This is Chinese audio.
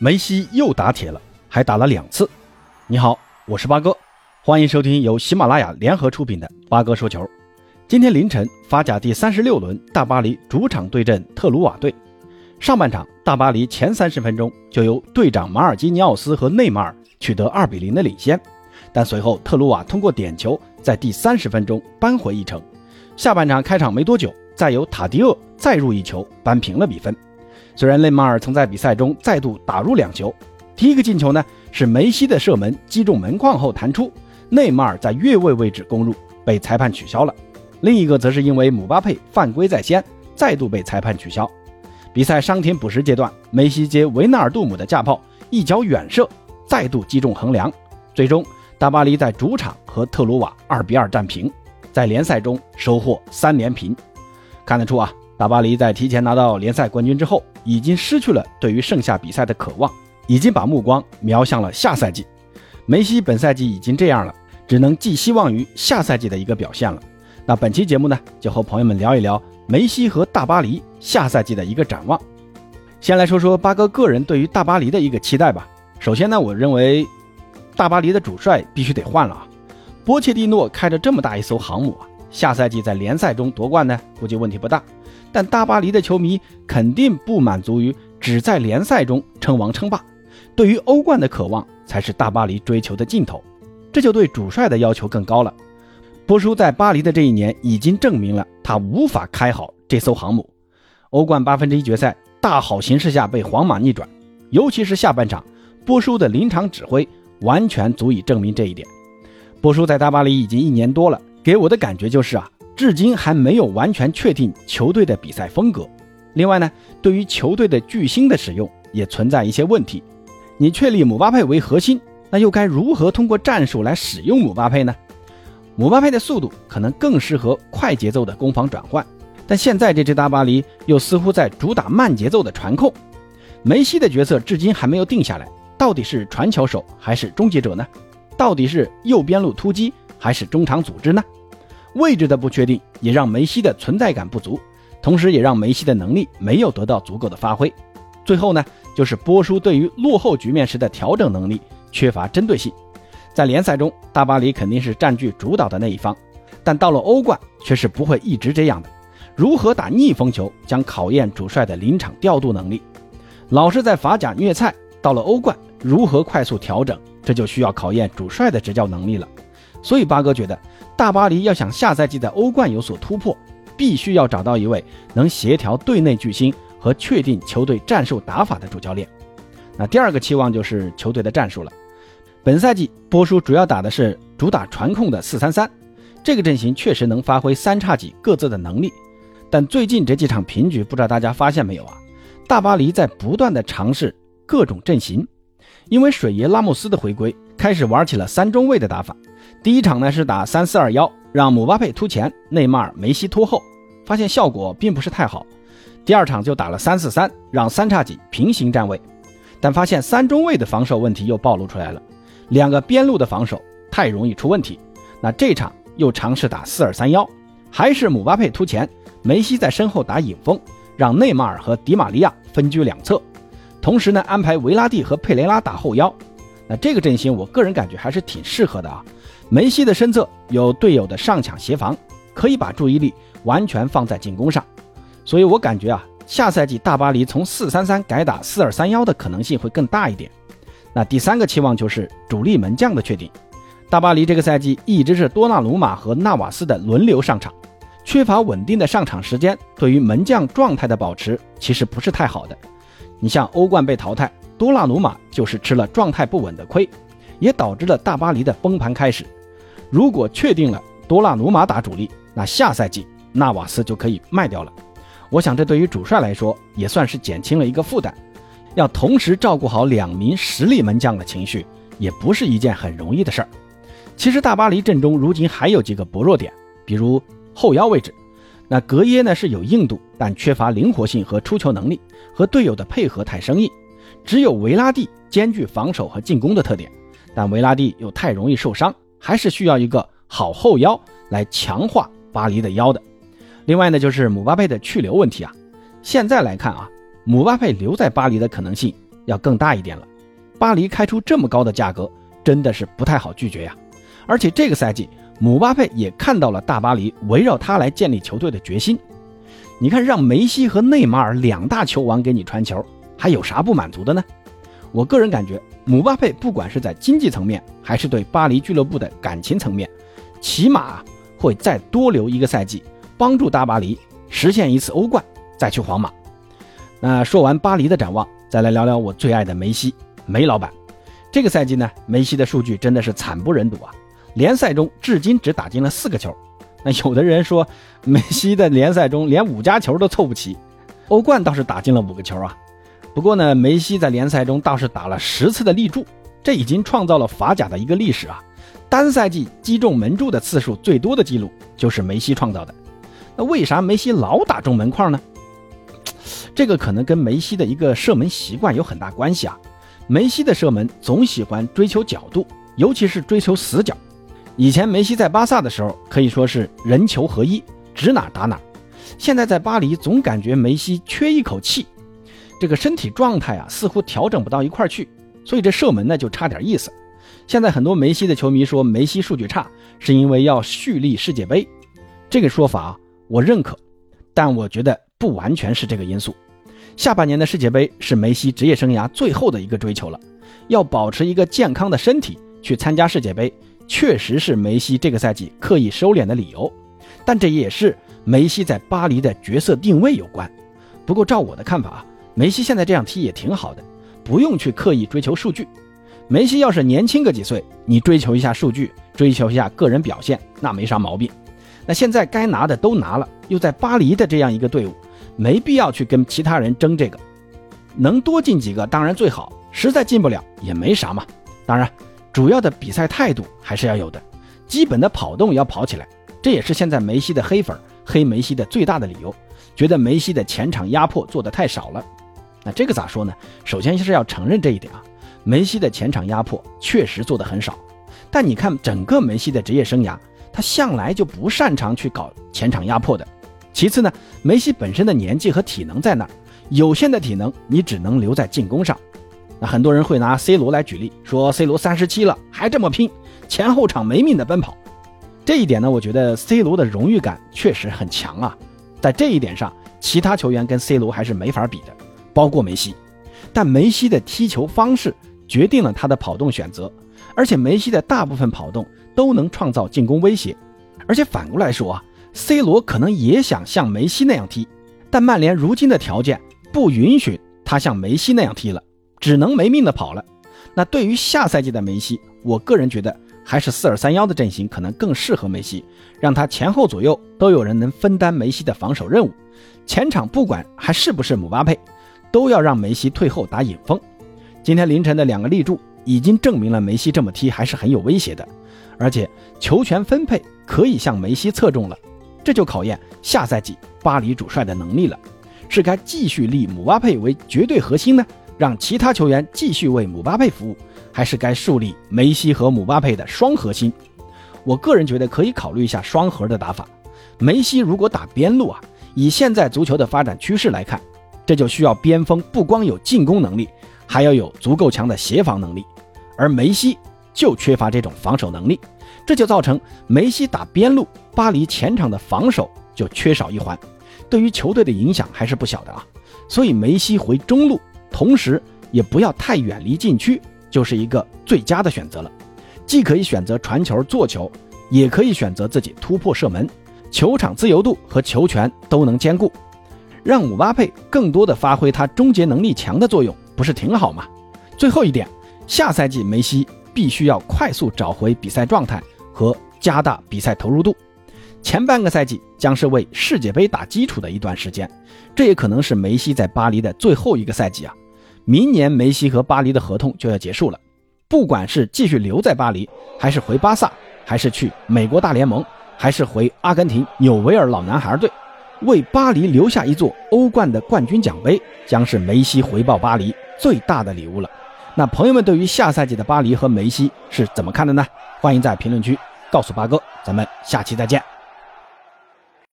梅西又打铁了，还打了两次。你好，我是八哥，欢迎收听由喜马拉雅联合出品的八哥说球。今天凌晨，法甲第三十六轮，大巴黎主场对阵特鲁瓦队。上半场，大巴黎前三十分钟就由队长马尔基尼奥斯和内马尔取得二比零的领先，但随后特鲁瓦通过点球在第三十分钟扳回一城。下半场开场没多久，再由塔迪厄再入一球扳平了比分。虽然内马尔曾在比赛中再度打入两球，第一个进球呢是梅西的射门击中门框后弹出，内马尔在越位位置攻入，被裁判取消了；另一个则是因为姆巴佩犯规在先，再度被裁判取消。比赛伤停补时阶段，梅西接维纳尔杜姆的架炮一脚远射，再度击中横梁，最终大巴黎在主场和特鲁瓦二比二战平，在联赛中收获三连平。看得出啊。大巴黎在提前拿到联赛冠军之后，已经失去了对于剩下比赛的渴望，已经把目光瞄向了下赛季。梅西本赛季已经这样了，只能寄希望于下赛季的一个表现了。那本期节目呢，就和朋友们聊一聊梅西和大巴黎下赛季的一个展望。先来说说八哥个人对于大巴黎的一个期待吧。首先呢，我认为大巴黎的主帅必须得换了啊。波切蒂诺开着这么大一艘航母啊，下赛季在联赛中夺冠呢，估计问题不大。但大巴黎的球迷肯定不满足于只在联赛中称王称霸，对于欧冠的渴望才是大巴黎追求的尽头，这就对主帅的要求更高了。波叔在巴黎的这一年已经证明了他无法开好这艘航母。欧冠八分之一决赛大好形势下被皇马逆转，尤其是下半场，波叔的临场指挥完全足以证明这一点。波叔在大巴黎已经一年多了，给我的感觉就是啊。至今还没有完全确定球队的比赛风格。另外呢，对于球队的巨星的使用也存在一些问题。你确立姆巴佩为核心，那又该如何通过战术来使用姆巴佩呢？姆巴佩的速度可能更适合快节奏的攻防转换，但现在这支大巴黎又似乎在主打慢节奏的传控。梅西的角色至今还没有定下来，到底是传球手还是终结者呢？到底是右边路突击还是中场组织呢？位置的不确定也让梅西的存在感不足，同时也让梅西的能力没有得到足够的发挥。最后呢，就是波叔对于落后局面时的调整能力缺乏针对性。在联赛中，大巴黎肯定是占据主导的那一方，但到了欧冠却是不会一直这样的。如何打逆风球，将考验主帅的临场调度能力。老是在法甲虐菜，到了欧冠如何快速调整，这就需要考验主帅的执教能力了。所以八哥觉得。大巴黎要想下赛季在欧冠有所突破，必须要找到一位能协调队内巨星和确定球队战术打法的主教练。那第二个期望就是球队的战术了。本赛季波叔主要打的是主打传控的四三三，这个阵型确实能发挥三叉戟各自的能力。但最近这几场平局，不知道大家发现没有啊？大巴黎在不断的尝试各种阵型，因为水爷拉莫斯的回归，开始玩起了三中卫的打法。第一场呢是打三四二幺，让姆巴佩突前，内马尔、梅西拖后，发现效果并不是太好。第二场就打了三四三，让三叉戟平行站位，但发现三中卫的防守问题又暴露出来了，两个边路的防守太容易出问题。那这场又尝试打四二三幺，还是姆巴佩突前，梅西在身后打影锋，让内马尔和迪马利亚分居两侧，同时呢安排维拉蒂和佩雷拉打后腰。那这个阵型我个人感觉还是挺适合的啊。梅西的身侧有队友的上抢协防，可以把注意力完全放在进攻上，所以我感觉啊，下赛季大巴黎从四三三改打四二三幺的可能性会更大一点。那第三个期望就是主力门将的确定。大巴黎这个赛季一直是多纳鲁马和纳瓦斯的轮流上场，缺乏稳定的上场时间，对于门将状态的保持其实不是太好的。你像欧冠被淘汰，多纳鲁马就是吃了状态不稳的亏，也导致了大巴黎的崩盘开始。如果确定了多纳鲁马打主力，那下赛季纳瓦斯就可以卖掉了。我想这对于主帅来说也算是减轻了一个负担。要同时照顾好两名实力门将的情绪，也不是一件很容易的事儿。其实大巴黎阵中如今还有几个薄弱点，比如后腰位置，那格耶呢是有硬度，但缺乏灵活性和出球能力，和队友的配合太生硬。只有维拉蒂兼具防守和进攻的特点，但维拉蒂又太容易受伤。还是需要一个好后腰来强化巴黎的腰的。另外呢，就是姆巴佩的去留问题啊。现在来看啊，姆巴佩留在巴黎的可能性要更大一点了。巴黎开出这么高的价格，真的是不太好拒绝呀。而且这个赛季，姆巴佩也看到了大巴黎围绕他来建立球队的决心。你看，让梅西和内马尔两大球王给你传球，还有啥不满足的呢？我个人感觉，姆巴佩不管是在经济层面，还是对巴黎俱乐部的感情层面，起码会再多留一个赛季，帮助大巴黎实现一次欧冠，再去皇马。那说完巴黎的展望，再来聊聊我最爱的梅西，梅老板。这个赛季呢，梅西的数据真的是惨不忍睹啊！联赛中至今只打进了四个球。那有的人说，梅西的联赛中连五加球都凑不齐，欧冠倒是打进了五个球啊。不过呢，梅西在联赛中倒是打了十次的立柱，这已经创造了法甲的一个历史啊！单赛季击中门柱的次数最多的记录就是梅西创造的。那为啥梅西老打中门框呢？这个可能跟梅西的一个射门习惯有很大关系啊。梅西的射门总喜欢追求角度，尤其是追求死角。以前梅西在巴萨的时候可以说是人球合一，指哪打哪。现在在巴黎总感觉梅西缺一口气。这个身体状态啊，似乎调整不到一块去，所以这射门呢就差点意思。现在很多梅西的球迷说梅西数据差，是因为要蓄力世界杯。这个说法我认可，但我觉得不完全是这个因素。下半年的世界杯是梅西职业生涯最后的一个追求了，要保持一个健康的身体去参加世界杯，确实是梅西这个赛季刻意收敛的理由。但这也是梅西在巴黎的角色定位有关。不过照我的看法啊。梅西现在这样踢也挺好的，不用去刻意追求数据。梅西要是年轻个几岁，你追求一下数据，追求一下个人表现，那没啥毛病。那现在该拿的都拿了，又在巴黎的这样一个队伍，没必要去跟其他人争这个。能多进几个当然最好，实在进不了也没啥嘛。当然，主要的比赛态度还是要有的，基本的跑动要跑起来。这也是现在梅西的黑粉黑梅西的最大的理由，觉得梅西的前场压迫做得太少了。那这个咋说呢？首先是要承认这一点啊，梅西的前场压迫确实做得很少。但你看整个梅西的职业生涯，他向来就不擅长去搞前场压迫的。其次呢，梅西本身的年纪和体能在那儿，有限的体能你只能留在进攻上。那很多人会拿 C 罗来举例，说 C 罗三十七了还这么拼，前后场没命的奔跑。这一点呢，我觉得 C 罗的荣誉感确实很强啊。在这一点上，其他球员跟 C 罗还是没法比的。包括梅西，但梅西的踢球方式决定了他的跑动选择，而且梅西的大部分跑动都能创造进攻威胁。而且反过来说啊，C 罗可能也想像梅西那样踢，但曼联如今的条件不允许他像梅西那样踢了，只能没命的跑了。那对于下赛季的梅西，我个人觉得还是四二三幺的阵型可能更适合梅西，让他前后左右都有人能分担梅西的防守任务，前场不管还是不是姆巴佩。都要让梅西退后打引锋。今天凌晨的两个立柱已经证明了梅西这么踢还是很有威胁的，而且球权分配可以向梅西侧重了，这就考验下赛季巴黎主帅的能力了。是该继续立姆巴佩为绝对核心呢，让其他球员继续为姆巴佩服务，还是该树立梅西和姆巴佩的双核心？我个人觉得可以考虑一下双核的打法。梅西如果打边路啊，以现在足球的发展趋势来看。这就需要边锋不光有进攻能力，还要有足够强的协防能力，而梅西就缺乏这种防守能力，这就造成梅西打边路，巴黎前场的防守就缺少一环，对于球队的影响还是不小的啊。所以梅西回中路，同时也不要太远离禁区，就是一个最佳的选择了。既可以选择传球做球，也可以选择自己突破射门，球场自由度和球权都能兼顾。让姆巴佩更多的发挥他终结能力强的作用，不是挺好吗？最后一点，下赛季梅西必须要快速找回比赛状态和加大比赛投入度。前半个赛季将是为世界杯打基础的一段时间，这也可能是梅西在巴黎的最后一个赛季啊。明年梅西和巴黎的合同就要结束了，不管是继续留在巴黎，还是回巴萨，还是去美国大联盟，还是回阿根廷纽维尔老男孩队。为巴黎留下一座欧冠的冠军奖杯，将是梅西回报巴黎最大的礼物了。那朋友们对于下赛季的巴黎和梅西是怎么看的呢？欢迎在评论区告诉八哥，咱们下期再见。